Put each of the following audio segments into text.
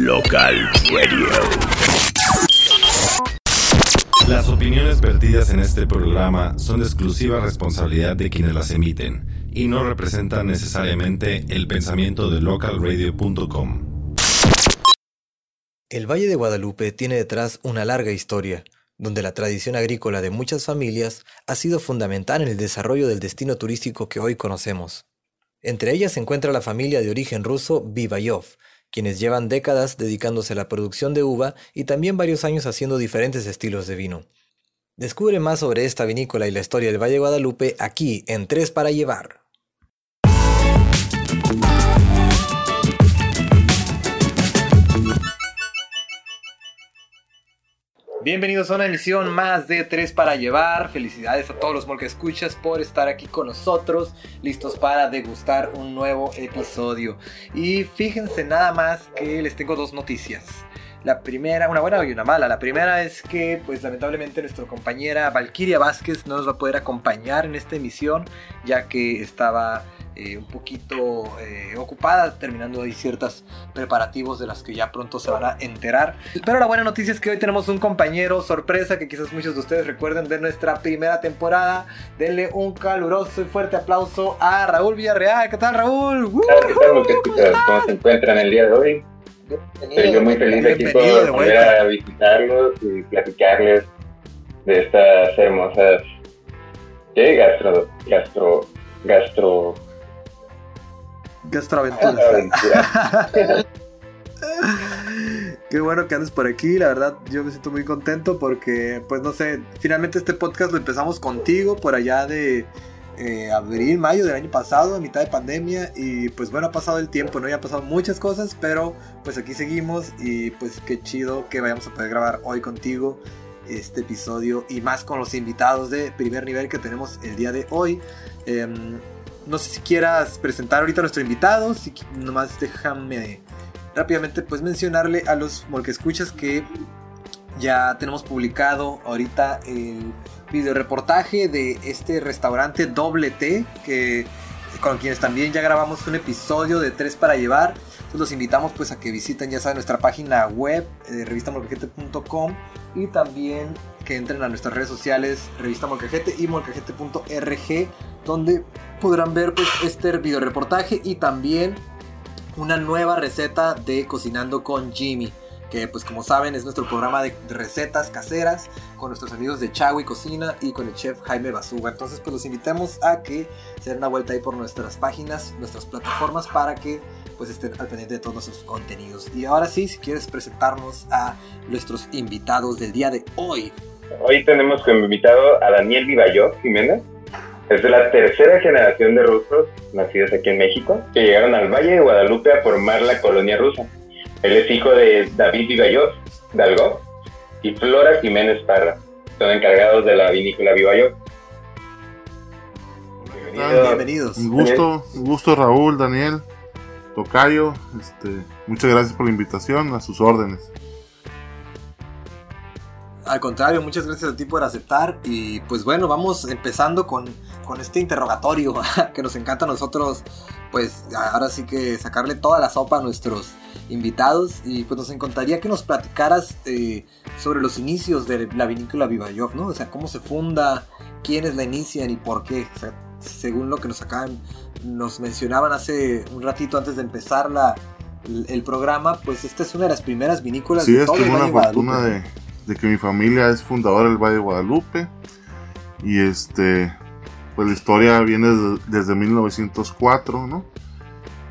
Local Radio. Las opiniones vertidas en este programa son de exclusiva responsabilidad de quienes las emiten y no representan necesariamente el pensamiento de localradio.com. El Valle de Guadalupe tiene detrás una larga historia, donde la tradición agrícola de muchas familias ha sido fundamental en el desarrollo del destino turístico que hoy conocemos. Entre ellas se encuentra la familia de origen ruso Vivayov, quienes llevan décadas dedicándose a la producción de uva y también varios años haciendo diferentes estilos de vino. Descubre más sobre esta vinícola y la historia del Valle Guadalupe aquí en Tres para Llevar. Bienvenidos a una emisión más de Tres para Llevar. Felicidades a todos los que escuchas por estar aquí con nosotros, listos para degustar un nuevo episodio. Y fíjense nada más que les tengo dos noticias. La primera, una buena y una mala. La primera es que, pues lamentablemente, nuestra compañera Valkyria Vázquez no nos va a poder acompañar en esta emisión, ya que estaba eh, un poquito eh, ocupada terminando ahí ciertos preparativos de las que ya pronto se van a enterar. Pero la buena noticia es que hoy tenemos un compañero sorpresa que quizás muchos de ustedes recuerden de nuestra primera temporada. Denle un caluroso y fuerte aplauso a Raúl Villarreal. ¿Qué tal, Raúl? ¿Qué tal, ¿Cómo se encuentran el día de hoy? Estoy yo muy feliz de aquí por volver a visitarlos y platicarles de estas hermosas ¿qué? gastro gastro gastro gastroaventuras. Qué bueno que andes por aquí, la verdad yo me siento muy contento porque pues no sé, finalmente este podcast lo empezamos contigo por allá de eh, abril, mayo del año pasado, a mitad de pandemia. Y pues bueno, ha pasado el tiempo, ¿no? Ya han pasado muchas cosas, pero pues aquí seguimos. Y pues qué chido que vayamos a poder grabar hoy contigo este episodio y más con los invitados de primer nivel que tenemos el día de hoy. Em, no sé si quieras presentar ahorita a nuestro invitado, si nomás déjame rápidamente pues mencionarle a los escuchas que ya tenemos publicado ahorita el video reportaje de este restaurante Doble T, que con quienes también ya grabamos un episodio de Tres para Llevar. Entonces los invitamos pues a que visiten ya saben nuestra página web, eh, revistamolcajete.com y también que entren a nuestras redes sociales, revista Molcajete y molcajete.rg, donde podrán ver pues este video reportaje y también una nueva receta de Cocinando con Jimmy que pues como saben es nuestro programa de recetas caseras con nuestros amigos de Chagui Cocina y con el chef Jaime Basuga. Entonces pues los invitamos a que se den una vuelta ahí por nuestras páginas, nuestras plataformas para que pues estén al pendiente de todos nuestros contenidos. Y ahora sí, si quieres presentarnos a nuestros invitados del día de hoy. Hoy tenemos como invitado a Daniel Vivayó Jiménez. Es de la tercera generación de rusos nacidos aquí en México que llegaron al Valle de Guadalupe a formar la colonia rusa. Él es hijo de David Vivayov, Dalgo, y Flora Jiménez Parra. Son encargados de la vinícola Vivayov. Bienvenidos. Un gusto, un gusto Raúl, Daniel, Tocayo. Este, muchas gracias por la invitación, a sus órdenes. Al contrario, muchas gracias a ti por aceptar. Y pues bueno, vamos empezando con, con este interrogatorio que nos encanta a nosotros. Pues ahora sí que sacarle toda la sopa a nuestros invitados. Y pues nos encantaría que nos platicaras eh, sobre los inicios de la vinícola Vivayov, ¿no? O sea, cómo se funda, quiénes la inician y por qué. O sea, según lo que nos acaban, nos mencionaban hace un ratito antes de empezar la, el, programa, pues esta es una de las primeras vinícolas sí, de todo el una Valle fortuna de, de, que mi familia es fundadora del Valle de Guadalupe. Y este pues la historia viene desde 1904 no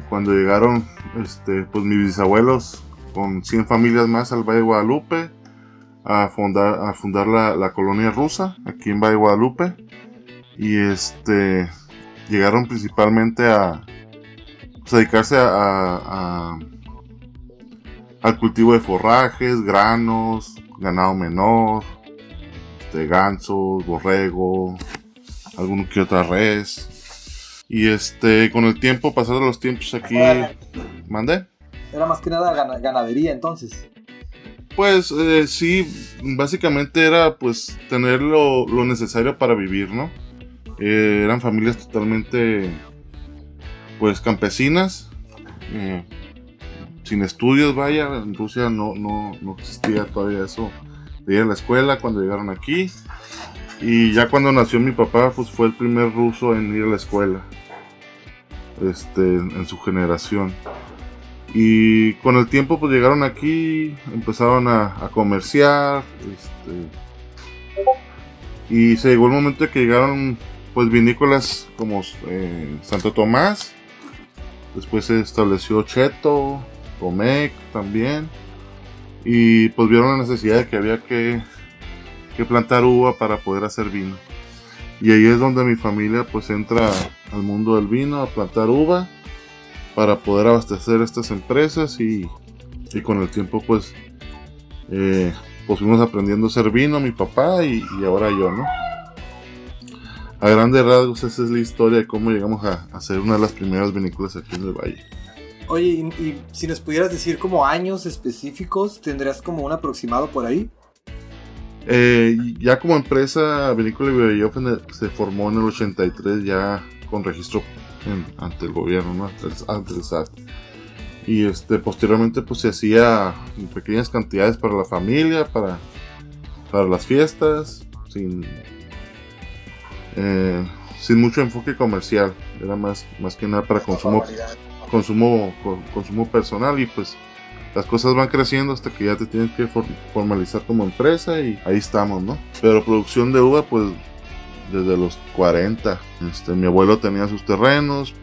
cuando llegaron este pues mis bisabuelos con 100 familias más al Valle de Guadalupe a fundar a fundar la, la colonia rusa aquí en Valle de Guadalupe. Y este llegaron principalmente a, pues, dedicarse a, al cultivo de forrajes, granos, ganado menor, este, gansos, borrego, alguno que otra res. Y este, con el tiempo, pasando los tiempos aquí, ¿mandé? Era más que nada ganadería entonces. Pues eh, sí, básicamente era pues tener lo, lo necesario para vivir, ¿no? Eh, eran familias totalmente pues campesinas eh, sin estudios, vaya, en Rusia no, no, no existía todavía eso de ir a la escuela cuando llegaron aquí. Y ya cuando nació mi papá, pues fue el primer ruso en ir a la escuela. Este, en su generación. Y con el tiempo pues llegaron aquí, empezaron a, comerciar. Este, y se llegó el momento que llegaron pues vinícolas como eh, Santo Tomás. Después se estableció Cheto, Tomec también. Y pues vieron la necesidad de que había que, que plantar uva para poder hacer vino. Y ahí es donde mi familia pues entra al mundo del vino a plantar uva para poder abastecer estas empresas y, y con el tiempo pues eh, pues fuimos aprendiendo a hacer vino mi papá y, ahora yo, ¿no? A grandes rasgos esa es la historia de cómo llegamos a, hacer una de las primeras vinícolas aquí en el valle. Oye, y, si nos pudieras decir como años específicos, ¿tendrías como un aproximado por ahí? Eh, ya como empresa, Vinícola y se formó en el 83 ya con registro ante el gobierno, ¿no? ante, el, SAT. Y este, posteriormente pues se hacía en pequeñas cantidades para la familia, para, para las fiestas, sin, eh, sin mucho enfoque comercial. Era más, más que nada para consumo consumo, personal y pues las cosas van creciendo hasta que ya te tienes que formalizar como empresa y ahí estamos, ¿no? Pero producción de uva, pues desde los 40. Este, mi abuelo tenía sus terrenos,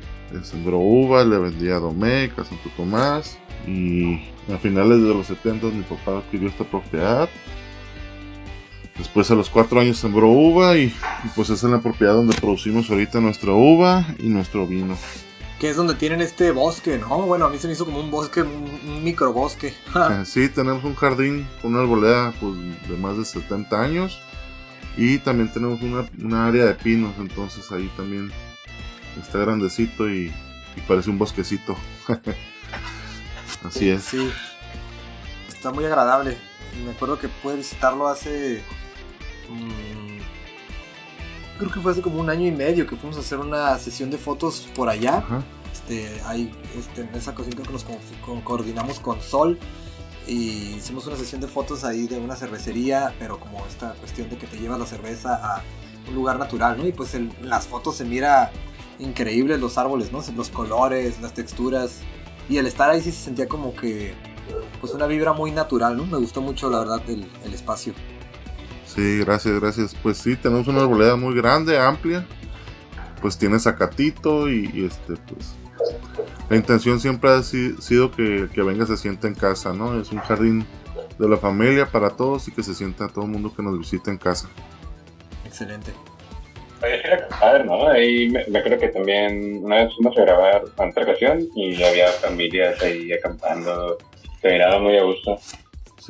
sembró uva, le vendía a Domecq, a Santo Tomás y a finales de los 70 mi papá adquirió esta propiedad. Después a los 4 años sembró uva y, y pues esa es la propiedad donde producimos ahorita nuestra uva y nuestro vino que es donde tienen este bosque, ¿no? Bueno, a mí se me hizo como un bosque, un, microbosque. Eh, sí, tenemos un jardín con una arboleda pues, de más de 70 años y también tenemos una, área de pinos, entonces ahí también está grandecito y, parece un bosquecito. Así es. Sí, está muy agradable. Me acuerdo que pude visitarlo hace... Mm, creo que fue hace como un año y medio que fuimos a hacer una sesión de fotos por allá. Este, hay, este, en esa ocasión creo que nos coordinamos con Sol y hicimos una sesión de fotos ahí de una cervecería, pero como esta cuestión de que te llevas la cerveza a un lugar natural, ¿no? Y pues en las fotos se mira increíble los árboles, ¿no? Los colores, las texturas. Y el estar ahí sí se sentía como que, pues una vibra muy natural, ¿no? Me gustó mucho, la verdad, el, el espacio. Sí, gracias, gracias. Pues sí, tenemos una arboleda muy grande, amplia. Pues tiene zacatito y, este, pues. La intención siempre ha sido que, que venga se sienta en casa, ¿no? Es un jardín de la familia para todos y que se sienta todo el mundo que nos visita en casa. Excelente. ver, ¿no? Ahí me, creo que también una vez fuimos a grabar con ocasión y había familias ahí acampando. Se miraba muy a gusto.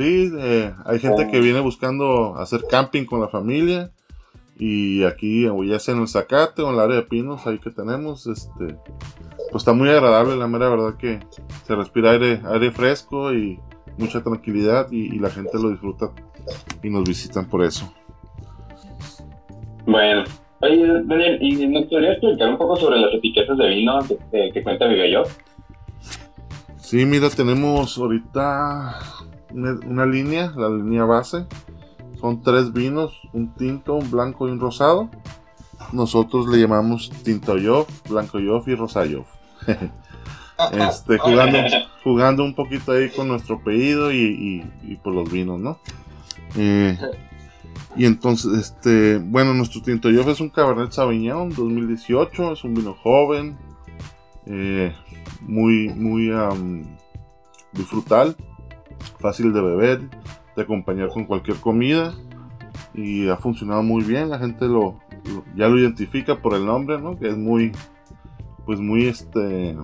Sí, eh, hay gente que oh. viene buscando hacer camping con la familia. Y aquí, ya sea en el Zacate o en el área de pinos, ahí que tenemos, este, pues está muy agradable, la mera verdad que se respira aire, aire fresco y mucha tranquilidad y, la gente lo disfruta y nos visitan por eso. Bueno, oye Daniel, ¿y nos podrías explicar un poco sobre las etiquetas de vino que, que cuenta Viva Sí, mira, tenemos ahorita una, línea, la línea base. Son tres vinos, un tinto, un blanco y un rosado. Nosotros le llamamos tinto yof, blanco yof y rosa yof. este, jugando, jugando un poquito ahí con nuestro apellido y, por los vinos, ¿no? Eh, y entonces, este, bueno, nuestro tinto yof es un Cabernet Sauvignon 2018, es un vino joven, eh, muy, muy um, disfrutal fácil de beber, de acompañar con cualquier comida y ha funcionado muy bien. La gente lo, ya lo identifica por el nombre, ¿no? Que es muy, pues muy este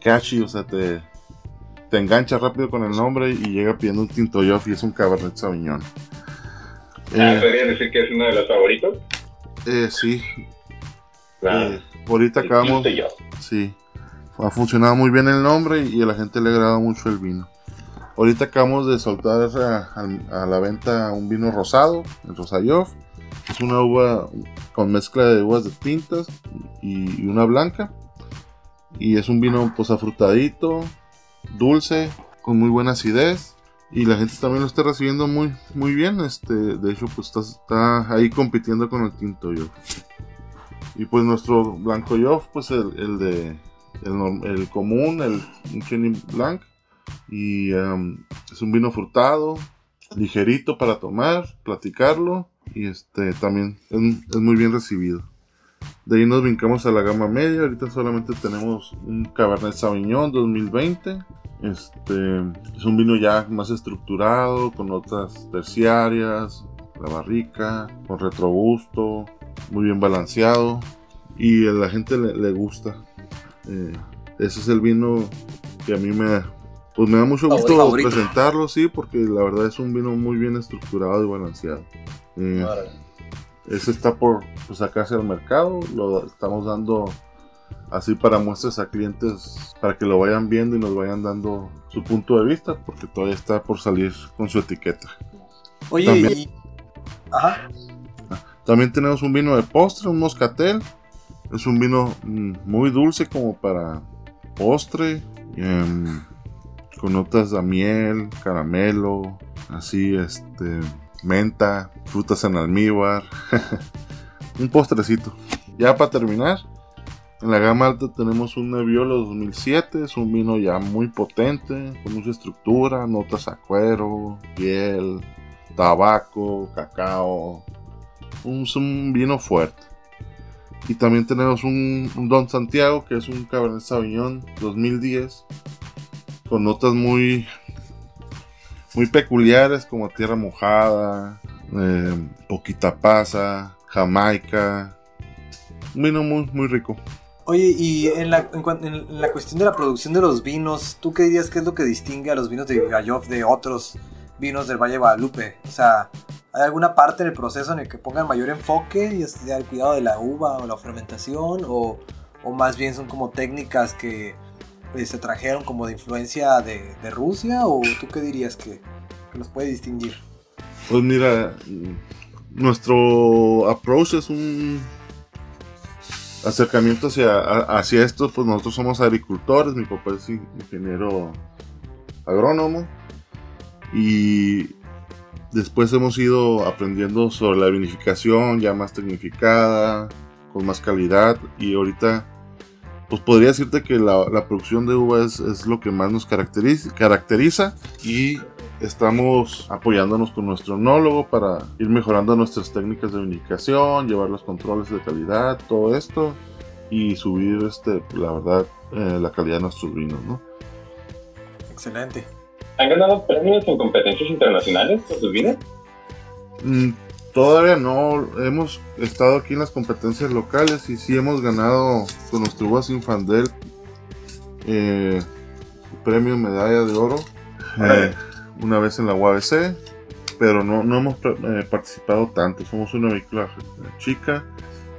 catchy, o sea, te, te engancha rápido con el nombre y llega pidiendo un tinto y es un Cabernet Sauvignon. Ah, eh, ¿Podrías decir que es uno de los favoritos? Eh, sí. Eh, ahorita acabamos. Sí ha funcionado muy bien el nombre y a la gente le agrada mucho el vino. Ahorita acabamos de soltar a, la venta un vino rosado, el Rosayov. Es una uva con mezcla de uvas de tintas y, una blanca. Y es un vino pues afrutadito, dulce, con muy buena acidez. Y la gente también lo está recibiendo muy, muy bien. Este, de hecho, pues está, ahí compitiendo con el tinto yo. Y pues nuestro blanco yoff, pues el de el, el, común, el Chenin Blanc. Y um, es un vino frutado, ligerito para tomar, platicarlo. Y este también es, es muy bien recibido. De ahí nos brincamos a la gama media. Ahorita solamente tenemos un Cabernet Sauvignon 2020. Este es un vino ya más estructurado, con notas terciarias, la barrica, con retrogusto, muy bien balanceado. Y a la gente le, le gusta. Eh, ese es el vino que a mí me, pues me da mucho gusto Favorito. presentarlo, sí, porque la verdad es un vino muy bien estructurado y balanceado. Eh, ese está por pues, sacarse al mercado, lo estamos dando así para muestras a clientes para que lo vayan viendo y nos vayan dando su punto de vista, porque todavía está por salir con su etiqueta. Oye, También- y... Ajá. También tenemos un vino de postre, un moscatel. Es un vino mm, muy dulce como para postre, em, con notas de miel, caramelo, así, este, menta, frutas en almíbar. un postrecito. Ya para terminar, en la gama alta tenemos un Nebbiolo 2007, es un vino ya muy potente, con mucha estructura, notas a cuero, piel, tabaco, cacao, un, es un vino fuerte. Y también tenemos un, Don Santiago, que es un Cabernet Sauvignon 2010, con notas muy, muy peculiares como tierra mojada, eh, poquita pasa, jamaica. Un vino muy, muy rico. Oye, y en la, en, en la cuestión de la producción de los vinos, ¿tú qué dirías que es lo que distingue a los vinos de Gallof de otros vinos del Valle de Guadalupe? O sea, ¿hay alguna parte en el proceso en el que pongan mayor enfoque, sea el cuidado de la uva o la fermentación, o, o más bien son como técnicas que pues, se trajeron como de influencia de, de Rusia? ¿O tú qué dirías que, que los puede distinguir? Pues mira, nuestro approach es un acercamiento hacia, hacia esto, pues nosotros somos agricultores, mi papá es in- ingeniero agrónomo y después hemos ido aprendiendo sobre la vinificación ya más tecnificada, con más calidad y ahorita pues podría decirte que la, la producción de uva es, es lo que más nos caracteriza, caracteriza y estamos apoyándonos con nuestro enólogo para ir mejorando nuestras técnicas de vinificación, llevar los controles de calidad, todo esto y subir, este, la verdad, eh, la calidad de nuestros vinos, ¿no? Excelente. ¿Han ganado premios en competencias internacionales por sus vinos? Mm, todavía no, hemos estado aquí en las competencias locales y sí hemos ganado con nuestro uvas Infandel eh, premio medalla de oro eh, una vez en la UABC, pero no, no hemos eh, participado tanto, somos una vehícula chica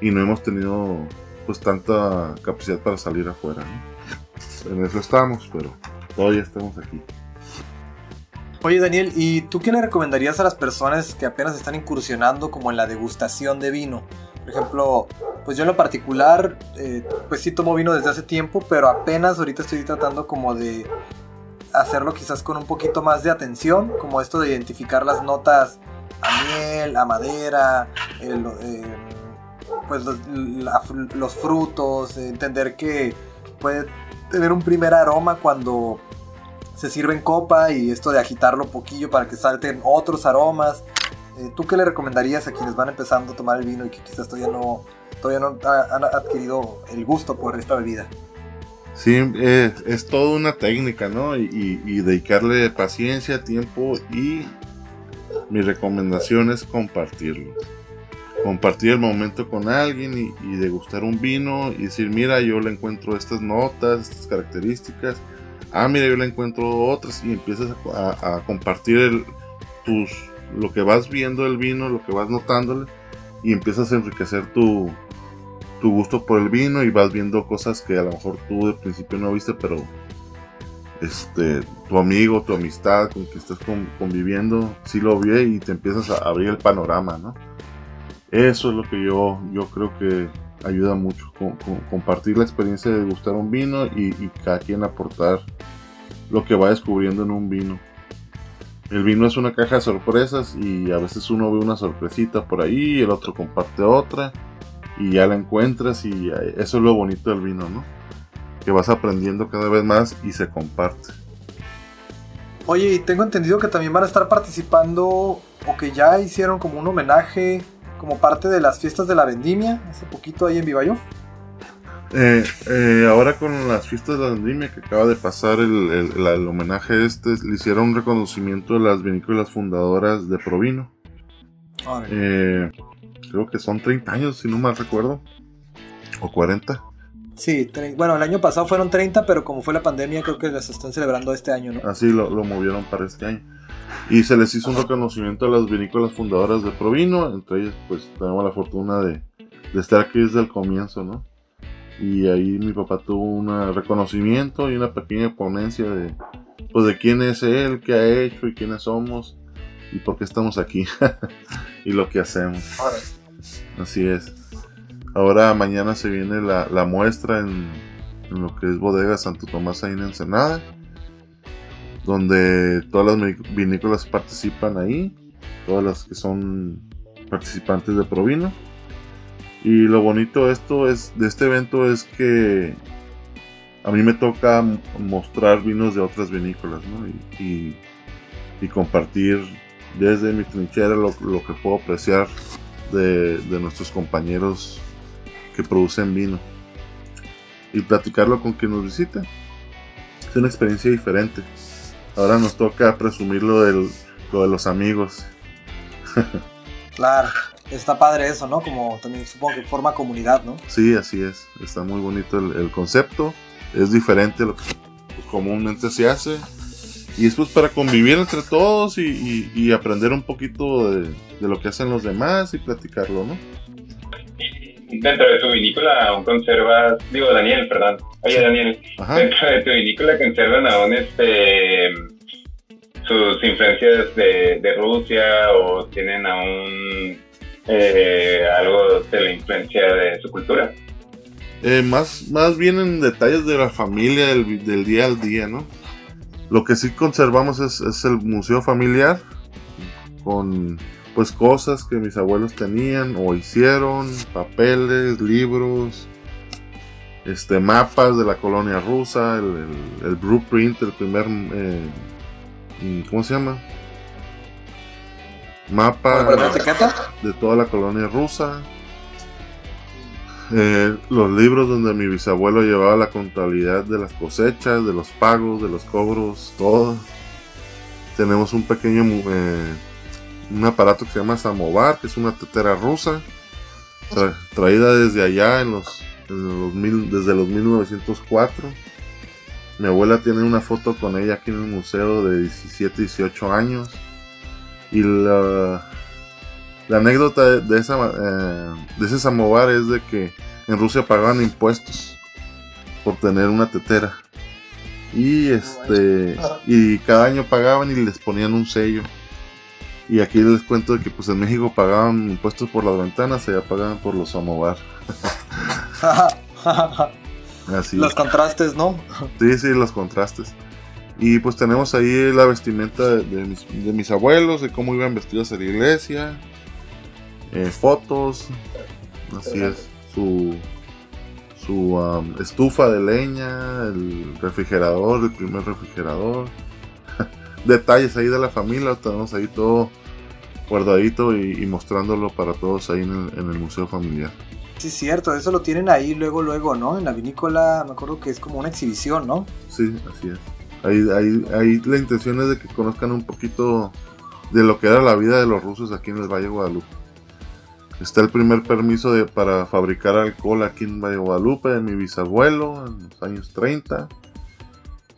y no hemos tenido pues tanta capacidad para salir afuera. ¿no? En eso estamos, pero todavía estamos aquí. Oye Daniel, ¿y tú qué le recomendarías a las personas que apenas están incursionando como en la degustación de vino? Por ejemplo, pues yo en lo particular, eh, pues sí tomo vino desde hace tiempo, pero apenas ahorita estoy tratando como de hacerlo quizás con un poquito más de atención, como esto de identificar las notas a miel, a madera, el, eh, pues los, frutos, eh, entender que puede tener un primer aroma cuando se sirve en copa y esto de agitarlo un poquillo para que salten otros aromas. Eh, ¿Tú qué le recomendarías a quienes van empezando a tomar el vino y que quizás todavía no, todavía no ha- han adquirido el gusto por esta bebida? Sí, es toda una técnica, ¿no? Y dedicarle paciencia, tiempo y mi recomendación es compartirlo. Compartir el momento con alguien y, y degustar un vino y decir, mira, yo le encuentro estas notas, estas características. Ah, mira, yo le encuentro otras y empiezas a, compartir tus, lo que vas viendo del vino, lo que vas notándole y empiezas a enriquecer tu, tu gusto por el vino y vas viendo cosas que a lo mejor tú de principio no viste, pero este tu amigo, tu amistad con que estás con- conviviendo, sí lo vio y te empiezas a abrir el panorama, ¿no? Eso es lo que yo, yo creo que ayuda mucho. compartir la experiencia de gustar un vino y, y, cada quien aportar lo que va descubriendo en un vino. El vino es una caja de sorpresas y a veces uno ve una sorpresita por ahí, el otro comparte otra y ya la encuentras y eso es lo bonito del vino, ¿no? Que vas aprendiendo cada vez más y se comparte. Oye, y tengo entendido que también van a estar participando o que ya hicieron como un homenaje como parte de las fiestas de la vendimia hace poquito ahí en Vivayo. Eh, eh, ahora con las fiestas de la vendimia que acaba de pasar el, el, homenaje este, le hicieron un reconocimiento de las vinícolas fundadoras de Provino. Eh, creo que son 30 años, si no mal recuerdo. O 40. Sí, bueno, el año pasado fueron 30, pero como fue la pandemia, creo que las están celebrando este año, ¿no? Así lo, lo movieron para este año. Y se les hizo un reconocimiento a las vinícolas fundadoras de Provino. Entre ellas, pues tenemos la fortuna de, de estar aquí desde el comienzo, ¿no? Y ahí mi papá tuvo un reconocimiento y una pequeña ponencia de, pues, de quién es él, qué ha hecho y quiénes somos y por qué estamos aquí y lo que hacemos. Así es. Ahora mañana se viene la, muestra en, lo que es Bodega Santo Tomás ahí en Ensenada, donde todas las vinícolas participan ahí, todas las que son participantes de Provino. Y lo bonito esto es, de este evento es que a mí me toca mostrar vinos de otras vinícolas y, compartir desde mi trinchera lo, que puedo apreciar de, de nuestros compañeros que producen vino y platicarlo con quien nos visita. Es una experiencia diferente. Ahora nos toca presumir lo, del, de los amigos. claro, está padre eso, ¿no? Como también supongo que forma comunidad, ¿no? Sí, así es. Está muy bonito el, concepto. Es diferente a lo que comúnmente se hace. Y es pues para convivir entre todos y, aprender un poquito de, de, lo que hacen los demás y platicarlo, ¿no? dentro de tu vinícola aún conservas, digo Daniel, perdón, oye Daniel, dentro de tu vinícola conservan aún este sus influencias de, de Rusia o tienen aún eh, algo de la influencia de su cultura. Eh, más, más bien en detalles de la familia del, del, día al día, ¿no? Lo que sí conservamos es, es el museo familiar con pues cosas que mis abuelos tenían o hicieron, papeles, libros, este mapas de la colonia rusa, el, el, blueprint, el primer, eh, ¿cómo se llama? Mapa de toda la colonia rusa. Eh, los libros donde mi bisabuelo llevaba la contabilidad de las cosechas, de los pagos, de los cobros, todo. Tenemos un pequeño eh, un aparato que se llama Samovar, que es una tetera rusa, traída desde allá en los, desde los 1904. Mi abuela tiene una foto con ella aquí en el museo de 17, 18 años. Y la, anécdota de, esa, eh, de ese samovar es de que en Rusia pagaban impuestos por tener una tetera. Y este y cada año pagaban y les ponían un sello. Y aquí les cuento que pues en México pagaban impuestos por las ventanas, allá pagaban por los samovar. Así. Los contrastes, ¿no? Sí, sí, los contrastes. Y pues tenemos ahí la vestimenta de, mis, abuelos, de cómo iban vestidos a la iglesia, eh, fotos, así es, su, su um, estufa de leña, el refrigerador, el primer refrigerador detalles ahí de la familia, tenemos ahí todo guardadito y, mostrándolo para todos ahí en el, museo familiar. Sí, cierto, eso lo tienen ahí luego, luego, ¿no? En la vinícola, me acuerdo que es como una exhibición, ¿no? Sí, así es. Ahí, ahí, ahí la intención es de que conozcan un poquito de lo que era la vida de los rusos aquí en el Valle de Guadalupe. Está el primer permiso de, para fabricar alcohol aquí en Valle de Guadalupe de mi bisabuelo en los años 30.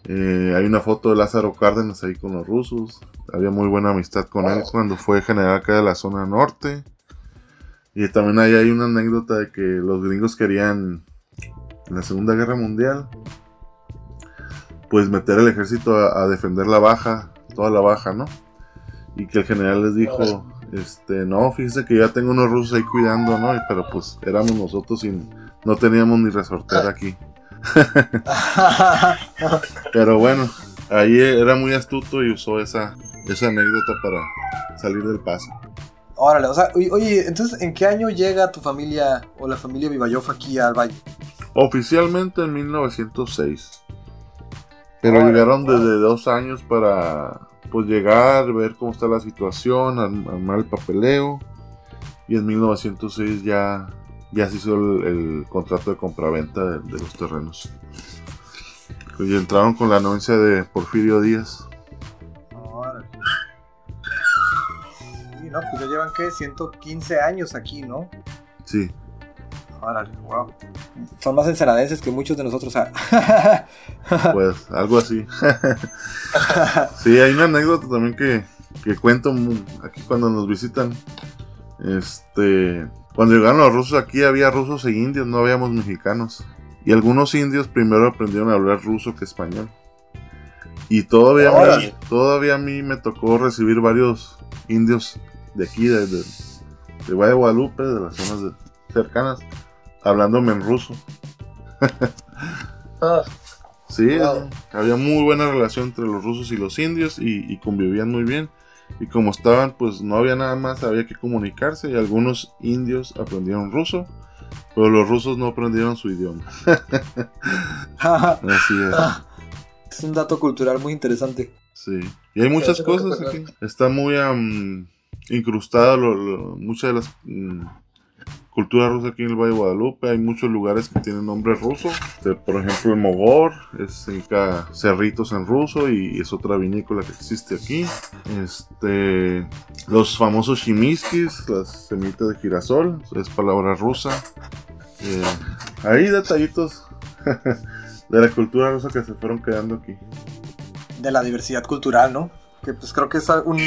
Eh, hay una foto de Lázaro Cárdenas ahí con los rusos. Había muy buena amistad con él cuando fue general acá de la zona norte. Y también ahí hay una anécdota de que los gringos querían, en la Segunda Guerra Mundial, pues meter el ejército a, defender la baja, toda la baja, ¿no? Y que el general les dijo, Este, no, fíjese que ya tengo unos rusos ahí cuidando, ¿no? Y- Pero pues éramos nosotros y no teníamos ni resortera aquí. Pero bueno, ahí era muy astuto y usó esa, esa anécdota para salir del paso. Órale, o sea, oye, entonces, ¿en qué año llega tu familia o la familia Vivayov aquí al valle? Oficialmente en 1906. Pero Órale, llegaron desde dos años para pues llegar, ver cómo está la situación, arm- armar el papeleo. Y en 1906 ya, ya se hizo el, el contrato de compraventa de, de los terrenos. Y entraron con la anuencia de Porfirio Díaz. No, pues ya llevan, ¿qué? 115 años aquí, ¿no? Sí, Órale, wow. Son más ensenadenses que muchos de nosotros. ah. pues algo así. sí, hay una anécdota también que, que cuento aquí cuando nos visitan. Este, cuando llegaron los rusos aquí había rusos e indios, no habíamos mexicanos. Y algunos indios primero aprendieron a hablar ruso que español. Y todavía, todavía a mí me tocó recibir varios indios de aquí, de, de, Guadalupe, de las zonas de- cercanas, hablándome en ruso. Ah, Sí, Wow. había muy buena relación entre los rusos y los indios y, y convivían muy bien. Y como estaban, pues no había nada más, había que comunicarse y algunos indios aprendieron ruso, pero los rusos no aprendieron su idioma. Así es, es un dato cultural muy interesante. sí. Y hay muchas cosas aquí. Está muy am, incrustado lo- muchas de las mm, culturas rusas aquí en el Valle de Guadalupe. Hay muchos lugares que tienen nombre ruso. Este, por ejemplo, el Mogor es significa cerritos en ruso y es otra vinícola que existe aquí. Este, los famosos chimiskis, las semillitas de girasol, es palabra rusa. Eh, hay detallitos de la cultura rusa que se fueron quedando aquí. De la diversidad cultural, ¿no? Que pues creo que es un-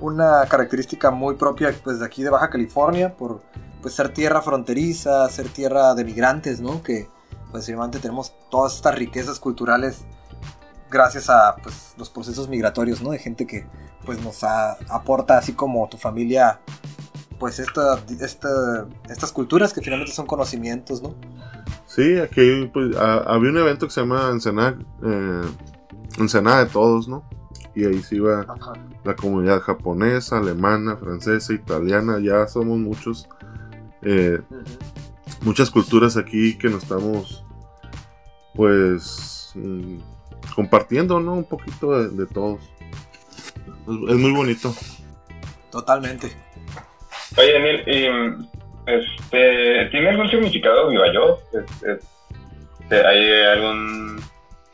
una característica muy propia pues de aquí de Baja California por pues ser tierra fronteriza, ser tierra de migrantes, ¿no? Que pues obviamente tenemos todas estas riquezas culturales gracias a pues los procesos migratorios, ¿no? De gente que pues nos a- aporta así como tu familia pues esta, esta- estas culturas que finalmente son conocimientos, ¿no? Sí, aquí pues, había un evento que se llama Ensenada, eh, Ensenada de Todos, ¿no? Y ahí se iba la comunidad japonesa, alemana, francesa, italiana, ya somos muchos, eh, muchas culturas aquí que nos estamos, pues, mm, compartiendo, ¿no? Un poquito de, de todos. Es, es muy bonito. Totalmente. Oye, Daniel, y, este, ¿tiene algún significado viva yo? Es- es- este, ¿Hay algún,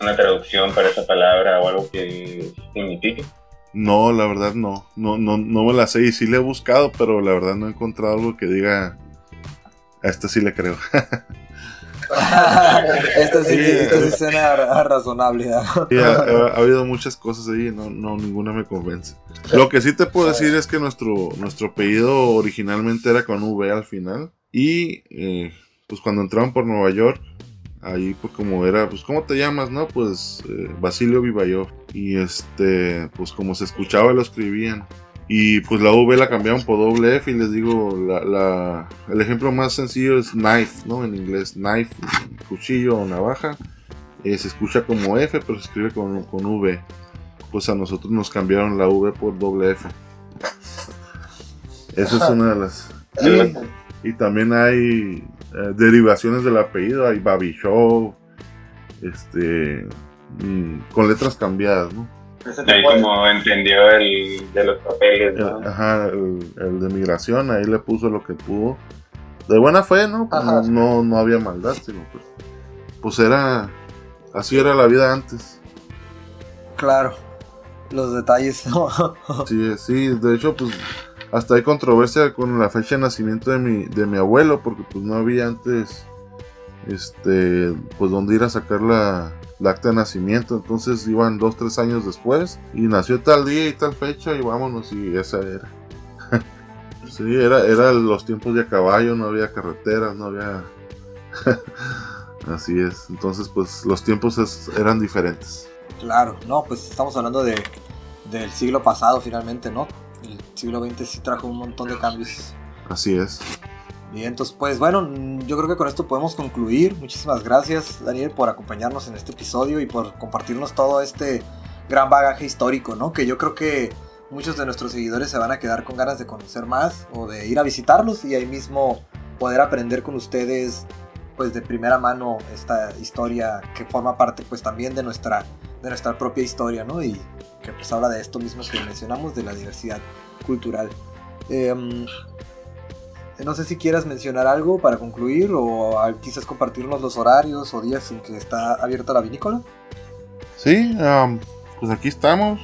una traducción para esa palabra o algo que signifique? No, la verdad no. No, no, no me la sé y sí le he buscado, pero la verdad no he encontrado algo que diga. A este sí le creo. esto, sí, Sí. esto sí suena ra- razonable. ¿no? Sí, ha, ha- ha habido muchas cosas ahí y no, no, ninguna me convence. Lo que sí te puedo decir es que nuestro, nuestro apellido originalmente era con V al final. Y eh, pues cuando entraron por Nueva York, ahí pues como era, pues ¿cómo te llamas? No, pues eh, Basilio Vivayov. Y este, pues como se escuchaba lo escribían. Y pues la V la cambiaron por doble F y les digo, la, la- el ejemplo más sencillo es knife, ¿no? En inglés, knife, cuchillo o navaja. Eh, se escucha como F, pero se escribe con, con V. Pues a nosotros nos cambiaron la V por doble F. Esa es una de las. Y, y también hay eh, derivaciones del apellido. Hay Babichov, este, mm, con letras cambiadas, ¿no? Ahí como entendió el de los papeles, ajá, el, el de migración, ahí le puso lo que pudo. De buena fe, ¿no? Pues Ajá. no, no, no había maldad, sino pues, pues era. Así era la vida antes. Claro, los detalles. ¿no? Sí, sí, de hecho, pues hasta hay controversia con la fecha de nacimiento de mi, de mi abuelo, porque pues no había antes, este, pues dónde ir a sacar la, acta de nacimiento, entonces iban dos, tres años después, y nació tal día y tal fecha, y vámonos, y esa era. sí, era, era los tiempos de a caballo, no había carreteras, no había... Así es, entonces pues los tiempos eran diferentes. Claro, no, pues estamos hablando de, del siglo pasado finalmente, ¿no? El siglo XX sí trajo un montón de cambios. Así es. Bien, entonces pues bueno, yo creo que con esto podemos concluir. Muchísimas gracias Daniel por acompañarnos en este episodio y por compartirnos todo este gran bagaje histórico, ¿no? Que yo creo que muchos de nuestros seguidores se van a quedar con ganas de conocer más o de ir a visitarlos y ahí mismo poder aprender con ustedes pues de primera mano esta historia que forma parte pues también de nuestra de nuestra propia historia, ¿no? Y que pues habla de esto mismo que mencionamos de la diversidad cultural. Em, no sé si quieras mencionar algo para concluir o quizás compartirnos los horarios o días en que está abierta la vinícola. Sí, pues aquí estamos.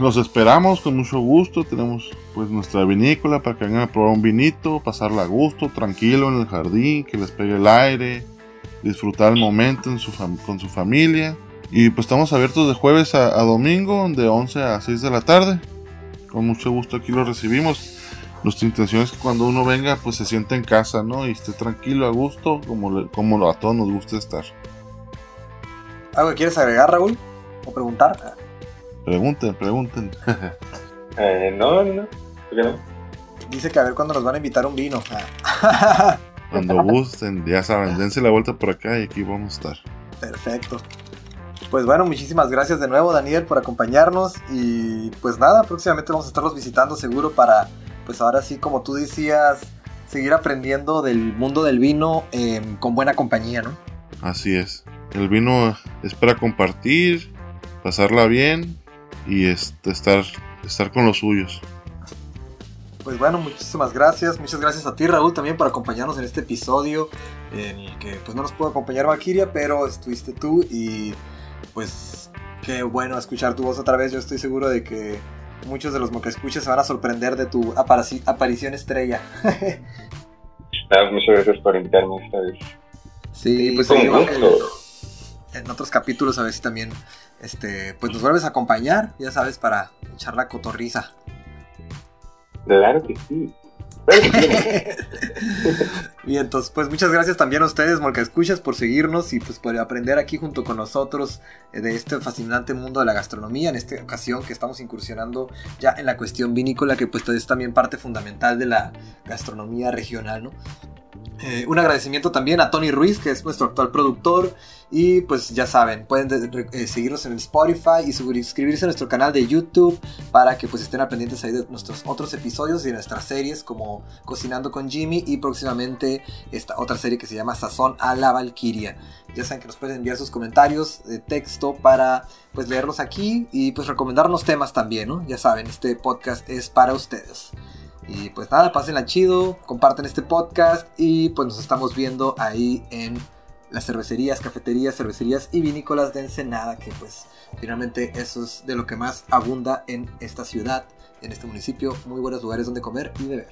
los esperamos con mucho gusto. Tenemos pues nuestra vinícola para que vengan a probar un vinito, pasarla a gusto, tranquilo en el jardín, que les pegue el aire, disfrutar el momento con su familia. Y pues estamos abiertos de jueves a, a, domingo, de 11 a 6 de la tarde. Con mucho gusto aquí lo recibimos. Nuestra intención es que cuando uno venga, pues se sienta en casa, ¿no? Y esté tranquilo, a gusto, como, como a todos nos gusta estar. ¿Algo que quieres agregar, Raúl? ¿O preguntar? Pregunten, pregunten. eh, no, no, no. Dice que a ver cuándo nos van a invitar un vino. cuando gusten, ya saben, dense la vuelta por acá y aquí vamos a estar. Perfecto. Pues bueno, muchísimas gracias de nuevo Daniel por acompañarnos y pues nada, próximamente vamos a estarlos visitando seguro para pues ahora sí, como tú decías, seguir aprendiendo del mundo del vino em, con buena compañía, ¿no? Así es. El vino es para compartir, pasarla bien y estar, estar con los suyos. Pues bueno, muchísimas gracias. Muchas gracias a ti, Raúl, también por acompañarnos en este episodio en el que pues no nos pudo acompañar Valkyria, pero estuviste tú y pues qué bueno escuchar tu voz otra vez. Yo estoy seguro de que muchos de los que escuches se van a sorprender de tu aparición estrella. Ah, muchas gracias por invitarme esta vez. Sí, pues en otros capítulos a ver si también este, pues nos vuelves a acompañar, ya sabes, para echar la cotorriza. Claro que sí. y entonces, pues muchas gracias también a ustedes, Molca Escuchas, por seguirnos y pues por aprender aquí junto con nosotros eh, de este fascinante mundo de la gastronomía. En esta ocasión que estamos incursionando ya en la cuestión vinícola, que pues es también parte fundamental de la gastronomía regional, ¿no? Eh, un agradecimiento también a Tony Ruiz, que es nuestro actual productor. Y pues ya saben, pueden eh, seguirnos en el Spotify y suscribirse a nuestro canal de YouTube para que pues estén pendientes ahí de nuestros otros episodios y de nuestras series como Cocinando con Jimmy y próximamente esta otra serie que se llama Sazón a la Valquiria. Ya saben que nos pueden enviar sus comentarios de texto para pues leerlos aquí y pues recomendarnos temas también, ¿no? Ya saben, este podcast es para ustedes. Y pues nada, pásenla chido, comparten este podcast y pues nos estamos viendo ahí en las cervecerías, cafeterías, cervecerías y vinícolas de Ensenada, que pues finalmente eso es de lo que más abunda en esta ciudad, en este municipio. Muy buenos lugares donde comer y beber.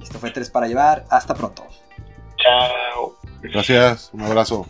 Esto fue Tres para Llevar, hasta pronto. Chao. Gracias, un abrazo.